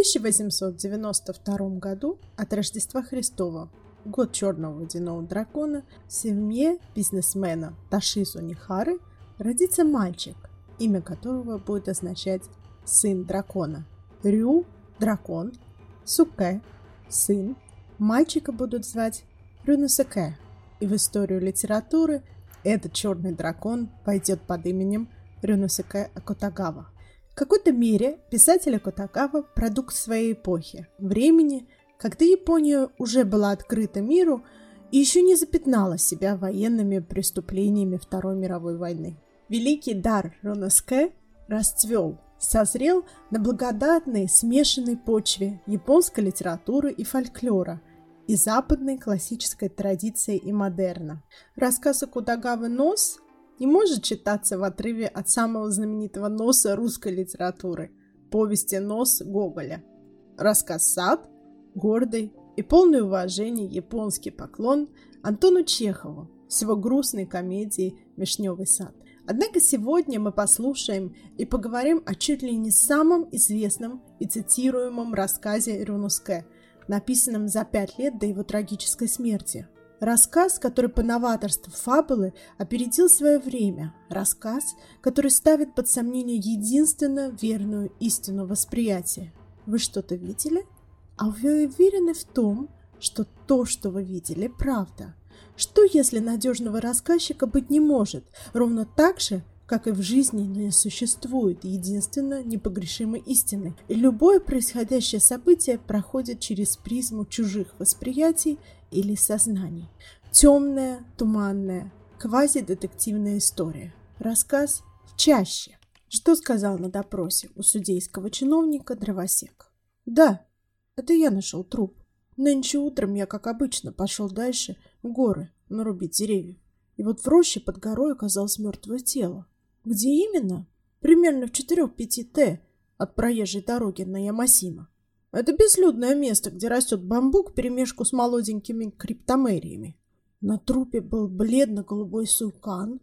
1892 году от Рождества Христова, год черного водяного дракона, в семье бизнесмена Ташису Нихары родится мальчик, имя которого будет означать «сын дракона». Рю – дракон, Суке – сын, мальчика будут звать Рюнусаке, и в историю литературы этот черный дракон пойдет под именем Рюнусаке Акутагава – в какой-то мере писатель Акутагава – продукт своей эпохи, времени, когда Япония уже была открыта миру и еще не запятнала себя военными преступлениями Второй мировой войны. Великий дар Роноске расцвел, созрел на благодатной смешанной почве японской литературы и фольклора и западной классической традиции и модерна. Рассказ Акутагавы «Нос» не может читаться в отрыве от самого знаменитого носа русской литературы – повести «Нос» Гоголя. Рассказ «Сад» – гордый и полный уважения японский поклон Антону Чехову с его грустной комедией «Вишневый сад». Однако сегодня мы послушаем и поговорим о чуть ли не самом известном и цитируемом рассказе Рюнуске, написанном за пять лет до его трагической смерти – Рассказ, который по новаторству фабулы опередил свое время. Рассказ, который ставит под сомнение единственно верную истину восприятия. Вы что-то видели? А вы уверены в том, что то, что вы видели, правда? Что, если надежного рассказчика быть не может, ровно так же, как и в жизни не существует единственно непогрешимой истины, и любое происходящее событие проходит через призму чужих восприятий или сознаний. Темная, туманная, квазидетективная история. Рассказ чаще. Что сказал на допросе у судейского чиновника дровосек? Да, это я нашел труп. Нынче утром я, как обычно, пошел дальше в горы нарубить деревьев. И вот в роще под горой оказалось мертвое тело. Где именно? Примерно в 4-5 Т от проезжей дороги на Ямасима. Это безлюдное место, где растет бамбук перемешку с молоденькими криптомериями. На трупе был бледно-голубой сукан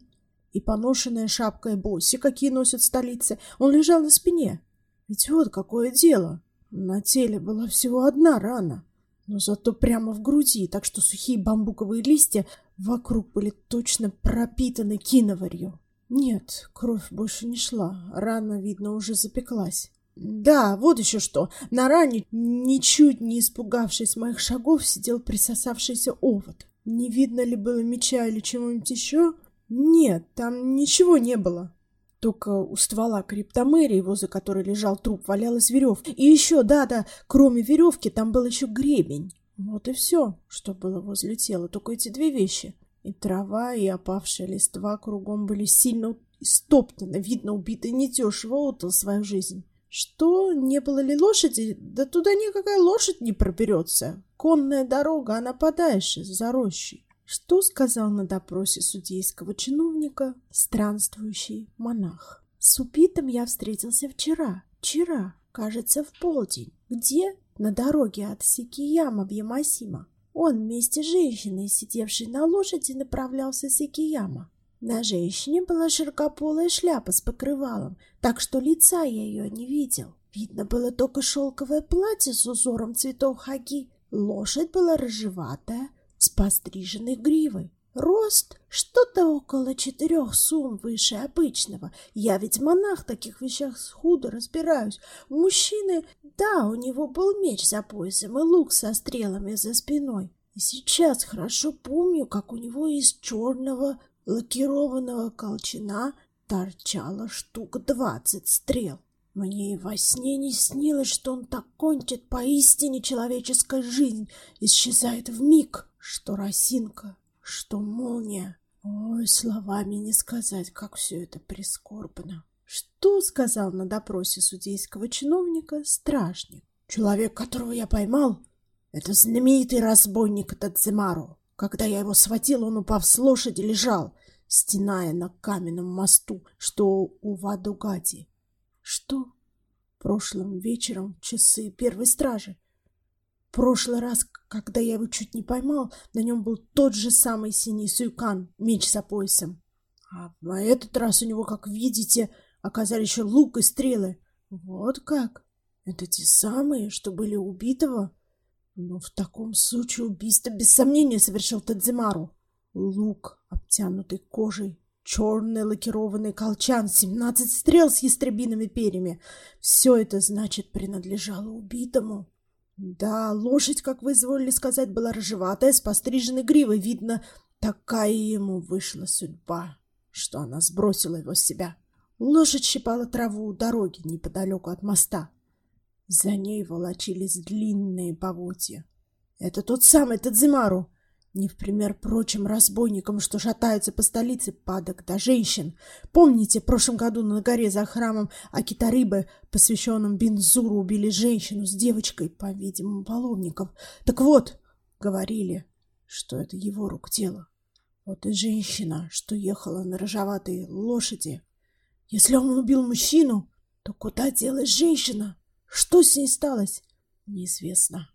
и поношенная шапка эбоси, какие носят в столице. Он лежал на спине. Ведь вот какое дело. На теле была всего одна рана, но зато прямо в груди, так что сухие бамбуковые листья вокруг были точно пропитаны киноварью. Нет, кровь больше не шла, рана, видно, уже запеклась. Да, вот еще что. На ране, ничуть не испугавшись моих шагов, сидел присосавшийся овод. Не видно ли было меча или чего-нибудь еще? Нет, там ничего не было. Только у ствола криптомерии, возле которой лежал труп, валялась веревка. И еще, да-да, кроме веревки, там был еще гребень. Вот и все, что было возле тела, только эти две вещи. И трава, и опавшая листва кругом были сильно истоптаны. Видно, убитый недешево отдал свою жизнь. Что, не было ли лошади? Да туда никакая лошадь не проберется. Конная дорога, она подальше, за рощей. Что сказал на допросе судейского чиновника странствующий монах? С убитым я встретился вчера. Вчера, кажется, в полдень. Где? На дороге от Сикияма в Ямасима. Он вместе с женщиной, сидевшей на лошади, направлялся с Икияма. На женщине была широкополая шляпа с покрывалом, так что лица я ее не видел. Видно было только шелковое платье с узором цветов хаги. Лошадь была рыжеватая, с постриженной гривой. Рост что-то около четырех сун выше обычного. Я ведь монах в таких вещах худо разбираюсь. У мужчины, да, у него был меч за поясом и лук со стрелами за спиной. И сейчас хорошо помню, как у него из черного лакированного колчана торчало штук двадцать стрел. Мне и во сне не снилось, что он так кончит поистине человеческая жизнь, исчезает в миг, что росинка, что молния. Ой, словами не сказать, как все это прискорбно. Что сказал на допросе судейского чиновника стражник? Человек, которого я поймал, это знаменитый разбойник Тадзимару. Когда я его схватил, он, упав с лошади, лежал, стеная на каменном мосту, что у Вадугади. Что? Прошлым вечером часы первой стражи. Прошлый раз, когда я его чуть не поймал, на нем был тот же самый синий суйкан, меч за поясом. А на этот раз у него, как видите, оказались еще лук и стрелы. Вот как? Это те самые, что были убитого? Но в таком случае убийство без сомнения совершил Тадзимару. Лук, обтянутый кожей, черный лакированный колчан, семнадцать стрел с ястребиными перьями. Все это, значит, принадлежало убитому. Да, лошадь, как вы изволили сказать, была рыжеватая, с постриженной гривой. Видно, такая ему вышла судьба, что она сбросила его с себя. Лошадь щипала траву у дороги неподалеку от моста. За ней волочились длинные поводья. Это тот самый Тадзимару, не в пример прочим разбойникам, что шатаются по столице падок до женщин. Помните, в прошлом году на горе за храмом Акитарыбы, посвященном Бензуру, убили женщину с девочкой, по-видимому, половников. Так вот, говорили, что это его рук дело. Вот и женщина, что ехала на рыжеватой лошади. Если он убил мужчину, то куда делась женщина? Что с ней сталось? Неизвестно.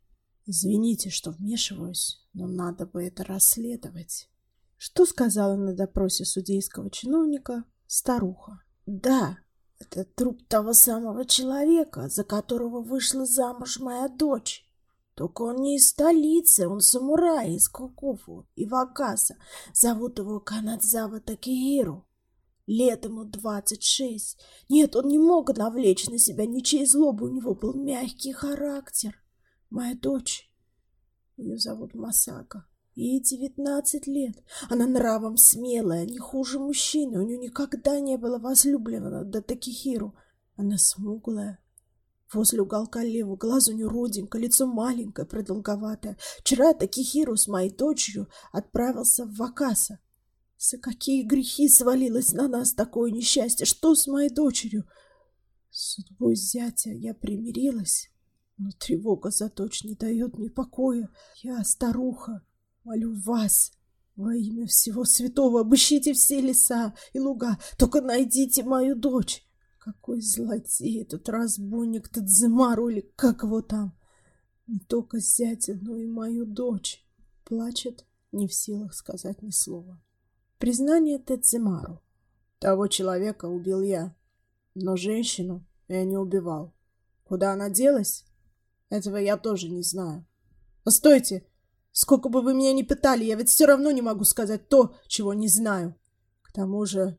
Извините, что вмешиваюсь, но надо бы это расследовать. Что сказала на допросе судейского чиновника старуха? Да, это труп того самого человека, за которого вышла замуж моя дочь. Только он не из столицы, он самурай из Кокуфу и Вакаса. Зовут его Канадзава Такихиру. Лет ему двадцать шесть. Нет, он не мог навлечь на себя ничьей злобы, у него был мягкий характер. Моя дочь, ее зовут Масака, ей девятнадцать лет. Она нравом смелая, не хуже мужчины. У нее никогда не было возлюбленного до Такихиру. Она смуглая. Возле уголка левого глаза у нее родинка, лицо маленькое, продолговатое. Вчера Такихиру с моей дочерью отправился в Вакаса. За какие грехи свалилось на нас такое несчастье? Что с моей дочерью? С судьбой зятя я примирилась. Но тревога за дочь не дает мне покоя. Я, старуха, молю вас, во имя всего святого, обыщите все леса и луга, только найдите мою дочь. Какой злодей этот разбойник Тадзимару или как его там. Не только зятя, но и мою дочь. Плачет, не в силах сказать ни слова. Признание Тадзимару. Того человека убил я, но женщину я не убивал. Куда она делась? Этого я тоже не знаю. Постойте! Сколько бы вы меня ни пытали, я ведь все равно не могу сказать то, чего не знаю. К тому же,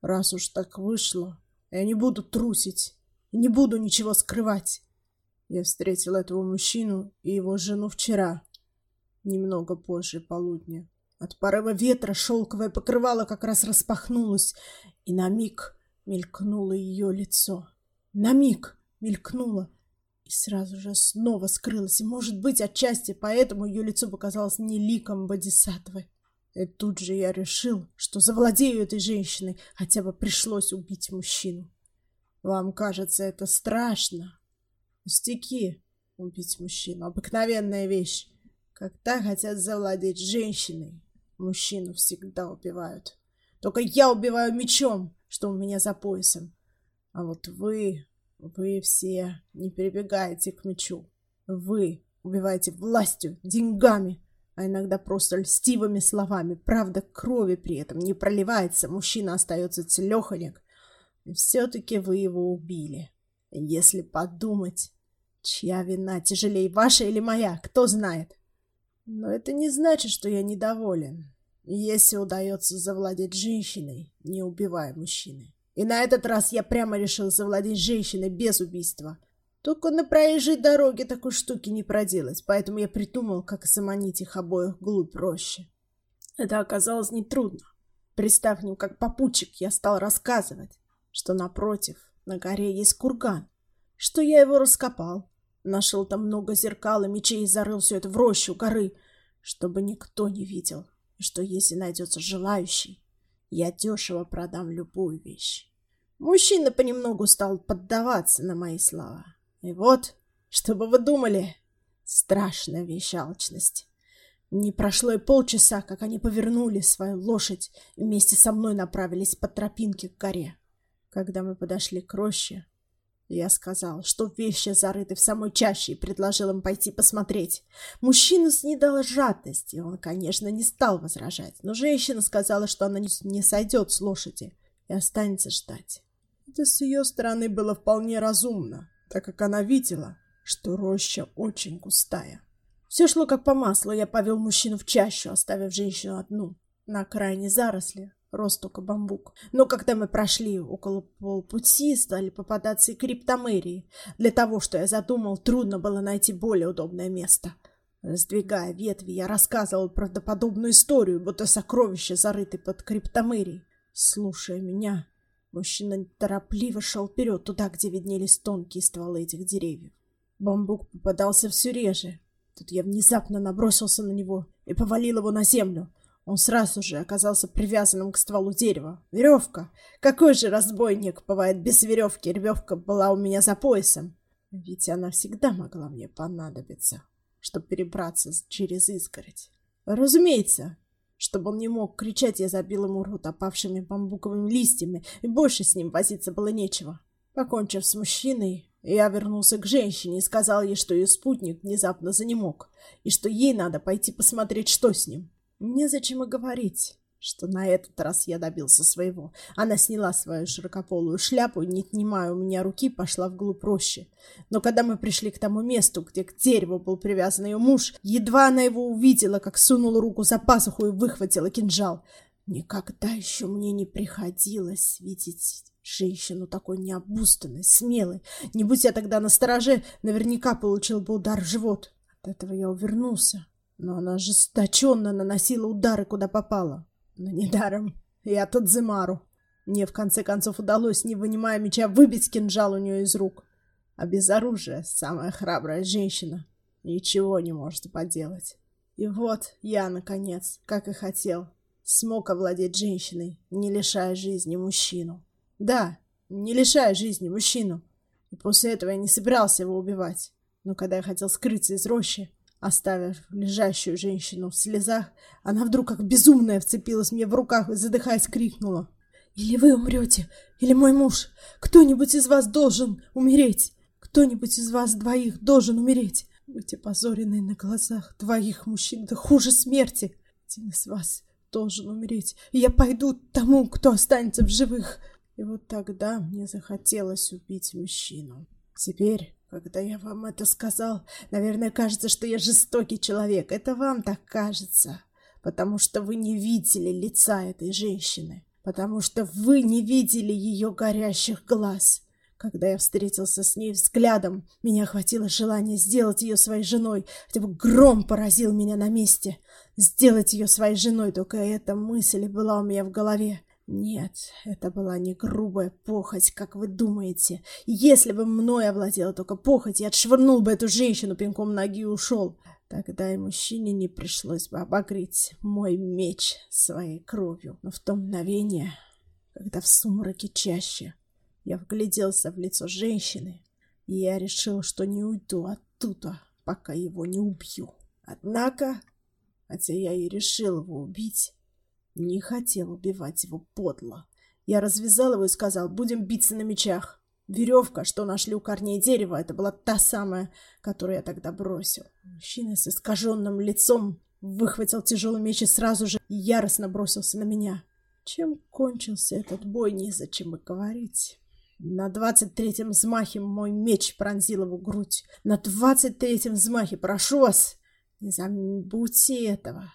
раз уж так вышло, я не буду трусить и не буду ничего скрывать. Я встретил этого мужчину и его жену вчера, немного позже полудня. От порыва ветра шелковое покрывало как раз распахнулось, и на миг мелькнуло ее лицо. На миг мелькнуло, и сразу же снова скрылась, и, может быть, отчасти поэтому ее лицо показалось мне ликом Бодисатвы. И тут же я решил, что завладею этой женщиной, хотя бы пришлось убить мужчину. Вам кажется это страшно? Пустяки, убить мужчину, обыкновенная вещь. Когда хотят завладеть женщиной, мужчину всегда убивают. Только я убиваю мечом, что у меня за поясом. А вот вы вы все не перебегаете к мечу. Вы убиваете властью, деньгами, а иногда просто льстивыми словами. Правда, крови при этом не проливается, мужчина остается целеханек. И все-таки вы его убили. Если подумать, чья вина тяжелее, ваша или моя, кто знает. Но это не значит, что я недоволен. Если удается завладеть женщиной, не убивая мужчины. И на этот раз я прямо решил завладеть женщиной без убийства. Только на проезжей дороге такой штуки не проделать, поэтому я придумал, как заманить их обоих глубь роще. Это оказалось нетрудно. Пристав к ним как попутчик, я стал рассказывать, что напротив, на горе есть курган, что я его раскопал, нашел там много зеркал и мечей и зарыл все это в рощу горы, чтобы никто не видел, и что если найдется желающий, я дешево продам любую вещь. Мужчина понемногу стал поддаваться на мои слова. И вот, что бы вы думали, страшная вещь алчность. Не прошло и полчаса, как они повернули свою лошадь и вместе со мной направились по тропинке к горе. Когда мы подошли к роще, я сказал, что вещи зарыты в самой чаще, и предложил им пойти посмотреть. Мужчину снедала жадность, и он, конечно, не стал возражать, но женщина сказала, что она не сойдет с лошади и останется ждать. Это с ее стороны было вполне разумно. так как она видела, что роща очень густая. Все шло как по маслу, я повел мужчину в чащу, оставив женщину одну. На окраине заросли рос только бамбук. Но когда мы прошли около полпути, стали попадаться и криптомерии. Для того, что я задумал, трудно было найти более удобное место. Раздвигая ветви, я рассказывал правдоподобную историю, будто сокровище зарыты под криптомерией. Слушая меня, мужчина торопливо шел вперед, туда, где виднелись тонкие стволы этих деревьев. Бамбук попадался все реже. Тут я внезапно набросился на него и повалил его на землю. Он сразу же оказался привязанным к стволу дерева. Веревка! Какой же разбойник бывает без веревки? Веревка была у меня за поясом. Ведь она всегда могла мне понадобиться, чтобы перебраться через изгородь. Разумеется, чтобы он не мог кричать, я забил ему рот опавшими бамбуковыми листьями, и больше с ним возиться было нечего. Покончив с мужчиной, я вернулся к женщине и сказал ей, что ее спутник внезапно занемог, и что ей надо пойти посмотреть, что с ним. Незачем и говорить, что на этот раз я добился своего. Она сняла свою широкополую шляпу и, не отнимая у меня руки, пошла вглубь рощи. Но когда мы пришли к тому месту, где к дереву был привязан ее муж, едва она его увидела, как сунула руку за пазуху и выхватила кинжал. Никогда еще мне не приходилось видеть женщину такой необузданной, смелой. Не будь я тогда на стороже, наверняка получил бы удар в живот. От этого я увернулся. Но она жесточенно наносила удары, куда попала. Но недаром. Я Тадзимару. Мне, в конце концов, удалось, не вынимая меча, выбить кинжал у нее из рук. А без оружия самая храбрая женщина ничего не может поделать. И вот я, наконец, как и хотел, смог овладеть женщиной, не лишая жизни мужчину. Да, не лишая жизни мужчину. И после этого я не собирался его убивать. Но когда я хотел скрыться из рощи, Оставив лежащую женщину в слезах, она вдруг как безумная вцепилась мне в руках и, задыхаясь, крикнула. «Или вы умрете, или мой муж. Кто-нибудь из вас должен умереть. Кто-нибудь из вас двоих должен умереть. Быть опозоренной на глазах двоих мужчин, да хуже смерти. Один из вас должен умереть, и я пойду тому, кто останется в живых». И вот тогда мне захотелось убить мужчину. Теперь когда я вам это сказал, наверное, кажется, что я жестокий человек. Это вам так кажется, потому что вы не видели лица этой женщины, потому что вы не видели ее горящих глаз. Когда я встретился с ней взглядом, меня охватило желание сделать ее своей женой, хотя бы гром поразил меня на месте. Сделать ее своей женой, только эта мысль была у меня в голове. Нет, это была не грубая похоть, как вы думаете. Если бы мной овладела только похоть, я отшвырнул бы эту женщину пинком ноги и ушел. Тогда и мужчине не пришлось бы обогреть мой меч своей кровью. Но в то мгновение, когда в сумраке чаще я вгляделся в лицо женщины, и я решил, что не уйду оттуда, пока его не убью. Однако, хотя я и решил его убить, не хотел убивать его подло. Я развязал его и сказал, будем биться на мечах. Веревка, что нашли у корней дерева, это была та самая, которую я тогда бросил. Мужчина с искаженным лицом выхватил тяжелый меч и сразу же яростно бросился на меня. Чем кончился этот бой, незачем и говорить. На двадцать третьем взмахе мой меч пронзил его грудь. На двадцать третьем взмахе, прошу вас, не забудьте этого.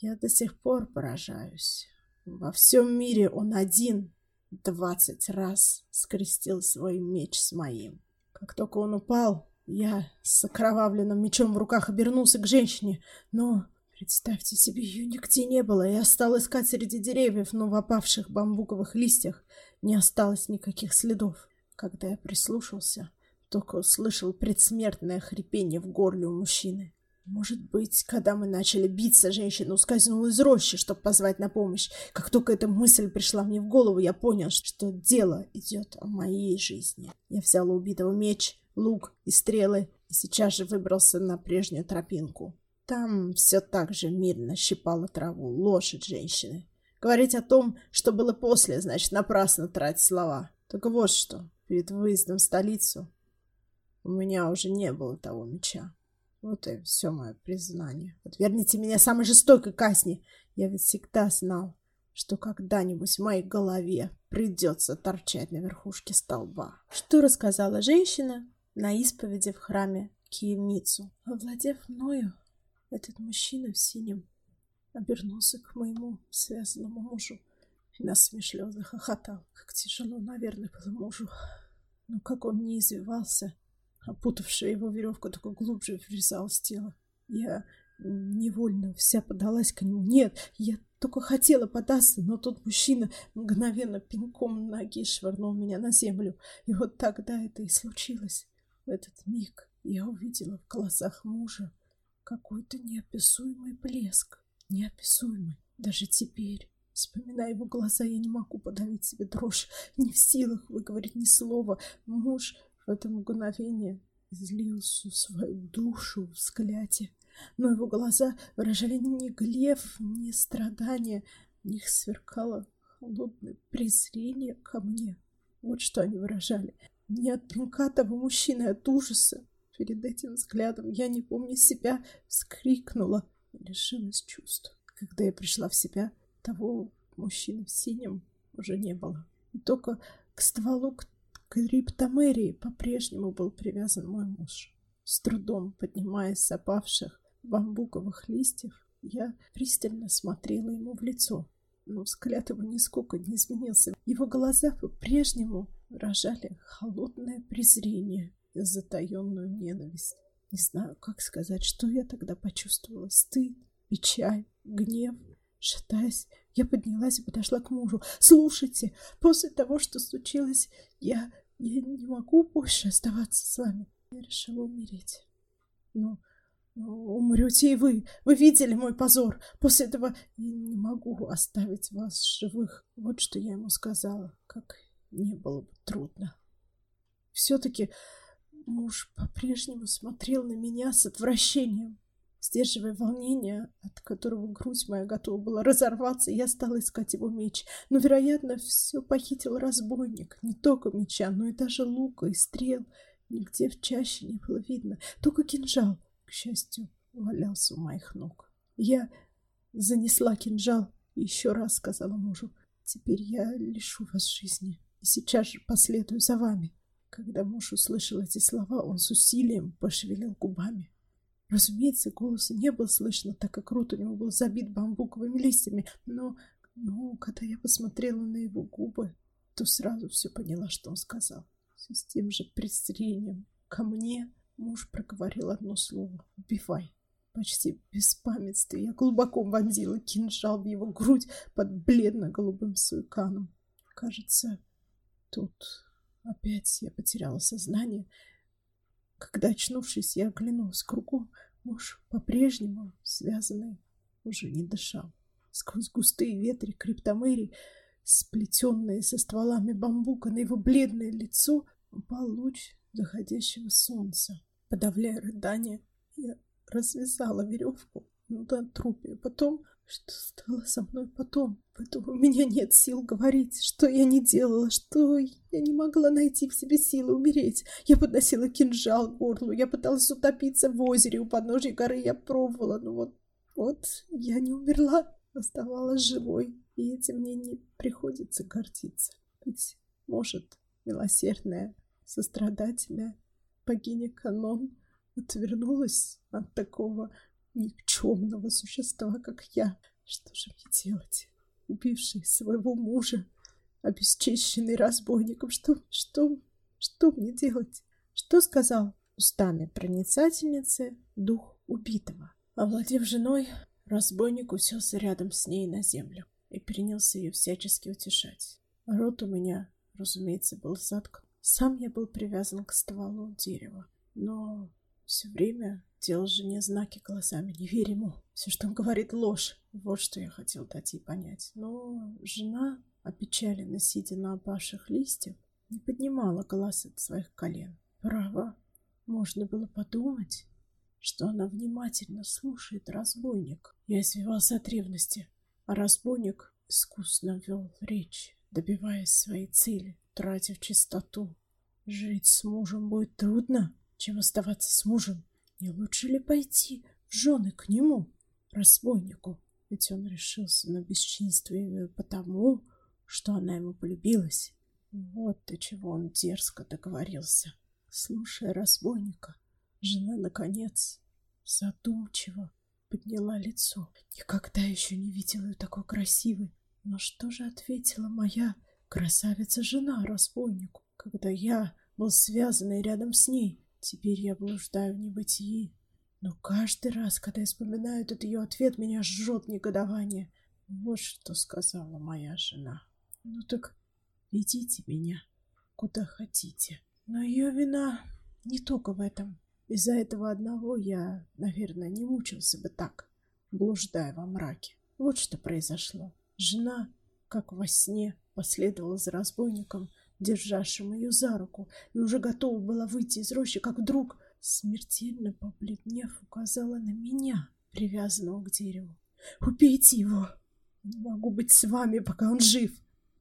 Я до сих пор поражаюсь. Во всем мире он один двадцать раз скрестил свой меч с моим. Как только он упал, я с окровавленным мечом в руках обернулся к женщине, но, представьте себе, ее нигде не было. Я стал искать среди деревьев, но в опавших бамбуковых листьях не осталось никаких следов. Когда я прислушался, только услышал предсмертное хрипение в горле у мужчины. Может быть, когда мы начали биться, женщина ускользнула из рощи, чтобы позвать на помощь. Как только эта мысль пришла мне в голову, я понял, что дело идет о моей жизни. Я взял у убитого меч, лук и стрелы и сейчас же выбрался на прежнюю тропинку. Там все так же мирно щипала траву лошадь женщины. Говорить о том, что было после, значит напрасно тратить слова. Только вот что, перед выездом в столицу у меня уже не было того меча. Вот и все мое признание. Отверните меня самой жестокой казни. Я ведь всегда знал, что когда-нибудь в моей голове придется торчать на верхушке столба. Что рассказала женщина, на исповеди в храме Киемицу. Овладев мною, этот мужчина в синем обернулся к моему связанному мужу и насмешливо захохотал. Как тяжело, наверное, было мужу. Но как он не извивался, опутавшая его веревка только глубже врезалась в тело. Я невольно вся подалась к нему. Нет, я только хотела податься, но тот мужчина мгновенно пинком ноги швырнул меня на землю. И вот тогда это и случилось. В этот миг я увидела в глазах мужа какой-то неописуемый блеск. Неописуемый. Даже теперь, вспоминая его глаза, я не могу подавить себе дрожь. Не в силах выговорить ни слова. Муж в это мгновение излил всю свою душу в взгляде но его глаза выражали ни гнев, ни страдания. В них сверкало холодное презрение ко мне. Вот что они выражали. Не от пинка того мужчины, от ужаса. Перед этим взглядом я, не помня себя, вскрикнула и лишилась чувств. Когда я пришла в себя, того мужчины в синем уже не было. И только к стволу криптомерии по-прежнему был привязан мой муж. С трудом поднимаясь с опавших, бамбуковых листьев, я пристально смотрела ему в лицо. Но взгляд его нисколько не изменился. Его глаза по-прежнему выражали холодное презрение и затаенную ненависть. Не знаю, как сказать, что я тогда почувствовала. Стыд, печаль, гнев. Шатаясь, я поднялась и подошла к мужу. «Слушайте, после того, что случилось, я, я не могу больше оставаться с вами. Я решила умереть. Но Умрете и вы. Вы видели мой позор. После этого я не могу оставить вас живых. Вот что я ему сказала. Как не было бы трудно. Все-таки муж по-прежнему смотрел на меня с отвращением. Сдерживая волнение, от которого грудь моя готова была разорваться, я стала искать его меч. Но, вероятно, все похитил разбойник. Не только меча, но и даже лука и стрел. Нигде в чаще не было видно. Только кинжал — к счастью, валялся у моих ног. Я занесла кинжал и еще раз сказала мужу, «Теперь я лишу вас жизни и сейчас же последую за вами». Когда муж услышал эти слова, он с усилием пошевелил губами. Разумеется, голоса не было слышно, так как рот у него был забит бамбуковыми листьями, но, но когда я посмотрела на его губы, то сразу все поняла, что он сказал. Все с тем же презрением ко мне Муж проговорил одно слово «убивай». Почти без памятства я глубоко вонзила кинжал в его грудь под бледно-голубым суйканом. Кажется, тут опять я потеряла сознание. Когда, очнувшись, я оглянулась кругом, муж по-прежнему связанный уже не дышал. Сквозь густые ветри криптомерии, сплетенные со стволами бамбука, на его бледное лицо упал луч заходящего солнца. Подавляя рыдание, я развязала веревку на трупе. Потом, что стало со мной потом? Потом у меня нет сил говорить, что я не делала, что я не могла найти в себе силы умереть. Я подносила кинжал к горлу, я пыталась утопиться в озере у подножия горы, я пробовала, но вот, вот я не умерла, оставалась живой, и этим мне не приходится гордиться. Ведь, может, милосердная, сострадательная, богиня Канон отвернулась от такого никчемного существа, как я. Что же мне делать? Убивший своего мужа, обесчищенный разбойником. Что, что, что мне делать? Что сказал устами проницательницы дух убитого? Овладев женой, разбойник уселся рядом с ней на землю и принялся ее всячески утешать. Рот у меня, разумеется, был заткнут. Сам я был привязан к стволу дерева, но все время делал жене знаки глазами. Не верь ему. Все, что он говорит, ложь. Вот что я хотел дать ей понять. Но жена, опечаленно сидя на опавших листьях, не поднимала глаз от своих колен. Право, можно было подумать, что она внимательно слушает разбойник. Я извивался от ревности, а разбойник искусно вел речь, добиваясь своей цели тратив чистоту. Жить с мужем будет трудно, чем оставаться с мужем. Не лучше ли пойти в жены к нему, разбойнику? Ведь он решился на бесчинство именно потому, что она ему полюбилась. Вот до чего он дерзко договорился. Слушая разбойника, жена, наконец, задумчиво подняла лицо. Никогда еще не видела ее такой красивой. Но что же ответила моя красавица-жена разбойнику, когда я был связанный рядом с ней? Теперь я блуждаю в небытии. Но каждый раз, когда я вспоминаю этот ее ответ, меня жжет негодование. Вот что сказала моя жена. Ну так ведите меня куда хотите. Но ее вина не только в этом. Из-за этого одного я, наверное, не мучился бы так, блуждая во мраке. Вот что произошло. Жена, как во сне, последовала за разбойником, державшим ее за руку, и уже готова была выйти из рощи, как вдруг, смертельно побледнев, указала на меня, привязанного к дереву. «Убейте его! Не могу быть с вами, пока он жив!»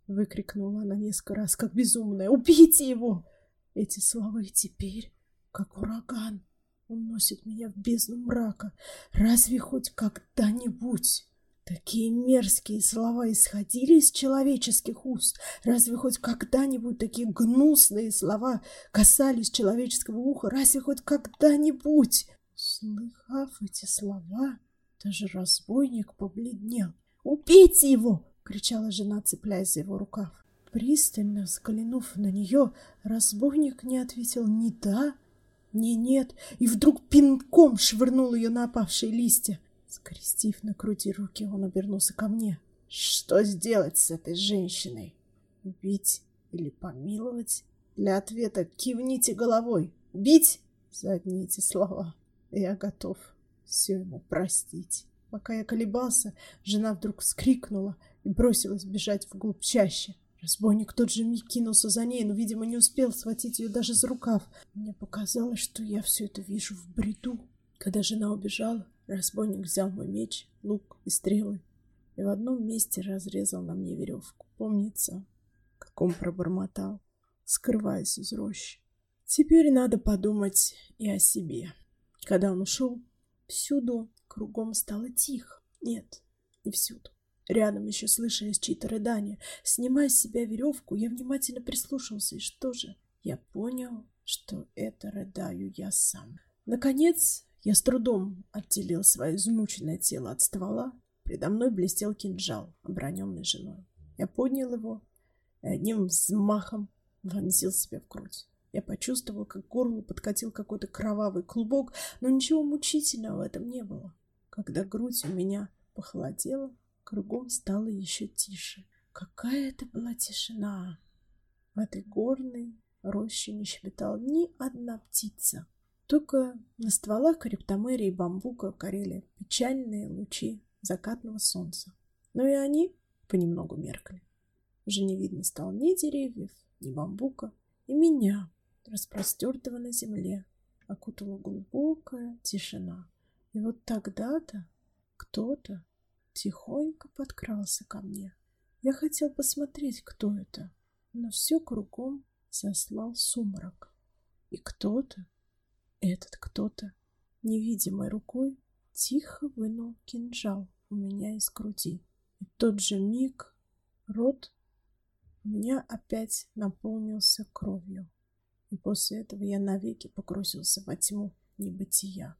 Выкрикнула она несколько раз, как безумная. «Убейте его!» Эти слова и теперь как ураган. Он носит меня в бездну мрака. Разве хоть когда-нибудь такие мерзкие слова исходили из человеческих уст? Разве хоть когда-нибудь такие гнусные слова касались человеческого уха? Разве хоть когда-нибудь? Слыхав эти слова, даже разбойник побледнел. «Убейте его!» — кричала жена, цепляясь за его рукав. Пристально взглянув на нее, разбойник не ответил ни да, ни нет, и вдруг пинком швырнул ее на опавшие листья. Скрестив на груди руки, он обернулся ко мне. «Что сделать с этой женщиной? Убить или помиловать?» Для ответа кивните головой. «Бить?» За одни эти слова. Я готов все ему простить. Пока я колебался, жена вдруг вскрикнула и бросилась бежать вглубь чаще. Разбойник тот же миг кинулся за ней, но, видимо, не успел схватить ее даже за рукав. Мне показалось, что я все это вижу в бреду. Когда жена убежала, разбойник взял мой меч, лук и стрелы и в одном месте разрезал на мне веревку. Помнится, как он пробормотал, скрываясь из рощи. Теперь надо подумать и о себе. Когда он ушел, всюду кругом стало тихо. Нет, не всюду. Рядом еще слышались чьи-то рыдания. Снимая с себя веревку, я внимательно прислушался, и что же? Я понял, что это рыдаю я сам. Наконец, я с трудом отделил свое измученное тело от ствола. Предо мной блестел кинжал, оброненный женой. Я поднял его и одним взмахом вонзил себе в грудь. Я почувствовал, как к горлу подкатил какой-то кровавый клубок, но ничего мучительного в этом не было. Когда грудь у меня похолодела, Кругом стало еще тише. Какая это была тишина! В этой горной роще не щебетала ни одна птица. Только на стволах криптомерии и бамбука горели печальные лучи закатного солнца. Но и они понемногу меркли. Уже не видно стало ни деревьев, ни бамбука, и меня, распростертого на земле, окутала глубокая тишина. И вот тогда-то кто-то тихонько подкрался ко мне. Я хотел посмотреть, кто это, но все кругом заслал сумрак. И кто-то, этот кто-то, невидимой рукой тихо вынул кинжал у меня из груди. И в тот же миг рот у меня опять наполнился кровью. И после этого я навеки погрузился во тьму небытия.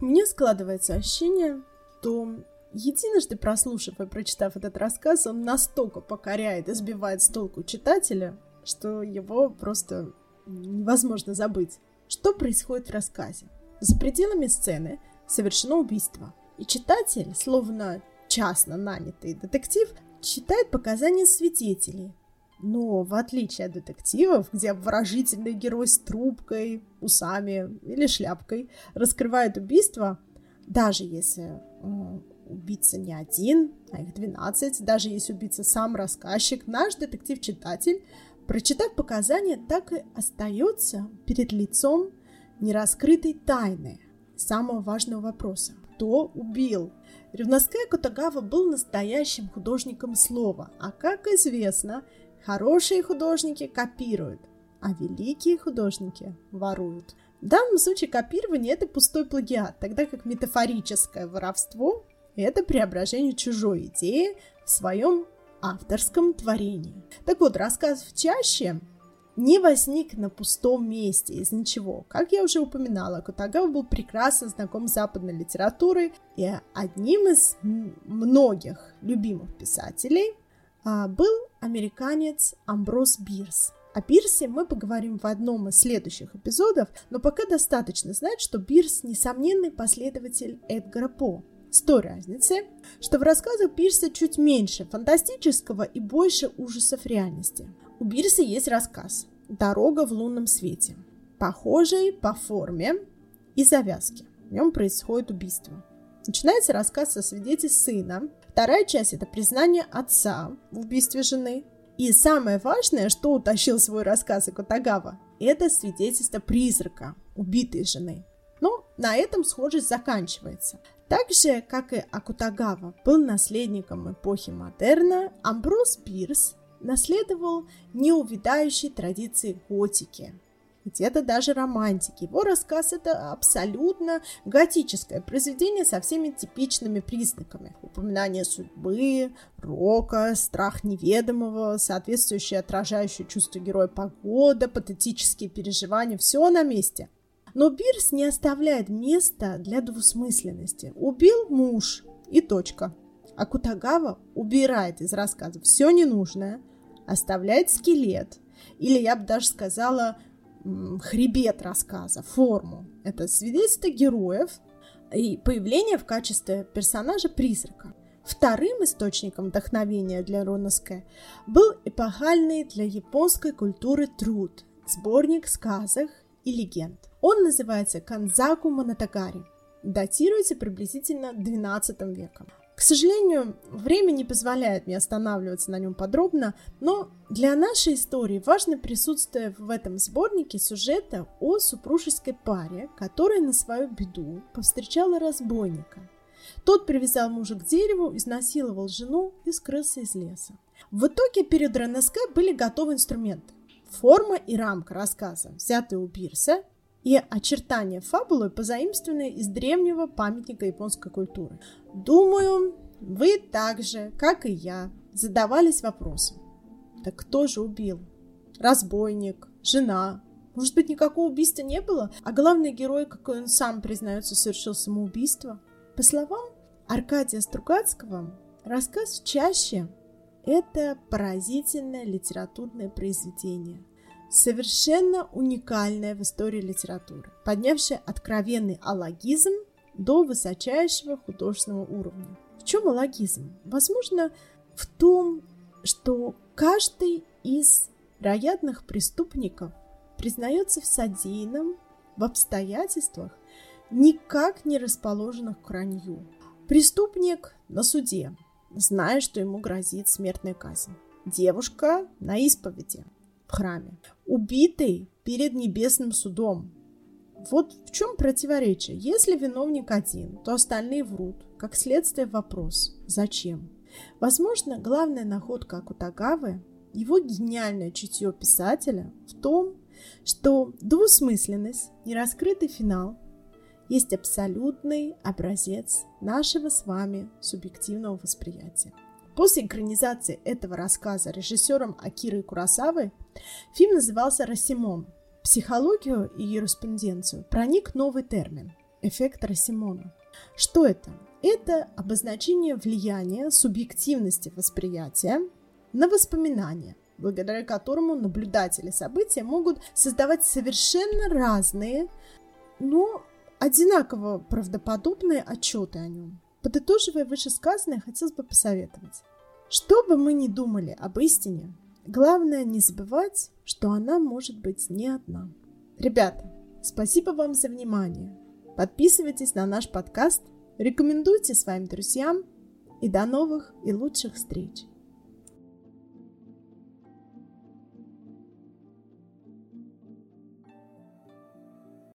Мне складывается ощущение, что Единожды прослушав и прочитав этот рассказ, он настолько покоряет и сбивает с толку читателя, что его просто невозможно забыть. Что происходит в рассказе? За пределами сцены совершено убийство, и читатель, словно частно нанятый детектив, читает показания свидетелей. Но в отличие от детективов, где обворожительный герой с трубкой, усами или шляпкой раскрывает убийство, даже если убийца не один, а их 12, даже если убийца сам рассказчик, наш детектив-читатель, прочитав показания, так и остается перед лицом нераскрытой тайны, самого важного вопроса. Кто убил? Ревноская Кутагава был настоящим художником слова, а, как известно, хорошие художники копируют, а великие художники воруют. В данном случае копирование – это пустой плагиат, тогда как метафорическое воровство это преображение чужой идеи в своем авторском творении. Так вот, рассказ в чаще не возник на пустом месте из ничего. Как я уже упоминала, Кутагава был прекрасно знаком с западной литературой и одним из многих любимых писателей а, был американец Амброс Бирс. О Бирсе мы поговорим в одном из следующих эпизодов, но пока достаточно знать, что Бирс – несомненный последователь Эдгара По. С той разницей, что в рассказах Бирса чуть меньше фантастического и больше ужасов реальности. У Бирса есть рассказ «Дорога в лунном свете», похожий по форме и завязке. В нем происходит убийство. Начинается рассказ со свидетельств сына. Вторая часть – это признание отца в убийстве жены. И самое важное, что утащил свой рассказ Акутагава, это свидетельство призрака убитой жены. Но на этом схожесть заканчивается. Так же, как и Акутагава был наследником эпохи модерна, Амброс Пирс наследовал неувидающей традиции готики, где-то даже романтики. Его рассказ это абсолютно готическое произведение со всеми типичными признаками. Упоминание судьбы, рока, страх неведомого, соответствующее отражающее чувство героя погода, патетические переживания, все на месте. Но Бирс не оставляет места для двусмысленности. Убил муж и точка. А Кутагава убирает из рассказа все ненужное, оставляет скелет, или я бы даже сказала хребет рассказа, форму. Это свидетельство героев и появление в качестве персонажа призрака. Вторым источником вдохновения для Роноске был эпохальный для японской культуры труд – сборник сказок и легенд. Он называется «Канзаку Монотагари», датируется приблизительно XII веком. К сожалению, время не позволяет мне останавливаться на нем подробно, но для нашей истории важно присутствие в этом сборнике сюжета о супружеской паре, которая на свою беду повстречала разбойника. Тот привязал мужа к дереву, изнасиловал жену и скрылся из леса. В итоге перед РНСК были готовы инструменты. Форма и рамка рассказа, взятые у Бирса, и очертания фабулы позаимствованы из древнего памятника японской культуры. Думаю, вы так же, как и я, задавались вопросом. Так кто же убил? Разбойник, жена. Может быть, никакого убийства не было, а главный герой, как он сам признается, совершил самоубийство? По словам Аркадия Стругацкого, рассказ чаще – это поразительное литературное произведение – совершенно уникальная в истории литературы, поднявшая откровенный алогизм до высочайшего художественного уровня. В чем алогизм? Возможно, в том, что каждый из вероятных преступников признается в содеянном в обстоятельствах, никак не расположенных к ранью. Преступник на суде, зная, что ему грозит смертная казнь. Девушка на исповеди, в храме. Убитый перед небесным судом. Вот в чем противоречие. Если виновник один, то остальные врут. Как следствие вопрос «Зачем?». Возможно, главная находка Акутагавы, его гениальное чутье писателя в том, что двусмысленность, нераскрытый финал есть абсолютный образец нашего с вами субъективного восприятия. После экранизации этого рассказа режиссером Акирой Курасавой фильм назывался «Рассимон». В психологию и юриспруденцию проник новый термин – эффект Рассимона. Что это? Это обозначение влияния субъективности восприятия на воспоминания, благодаря которому наблюдатели события могут создавать совершенно разные, но одинаково правдоподобные отчеты о нем. Подытоживая вышесказанное, хотелось бы посоветовать. Что бы мы ни думали об истине, главное не забывать, что она может быть не одна. Ребята, спасибо вам за внимание. Подписывайтесь на наш подкаст, рекомендуйте своим друзьям и до новых и лучших встреч!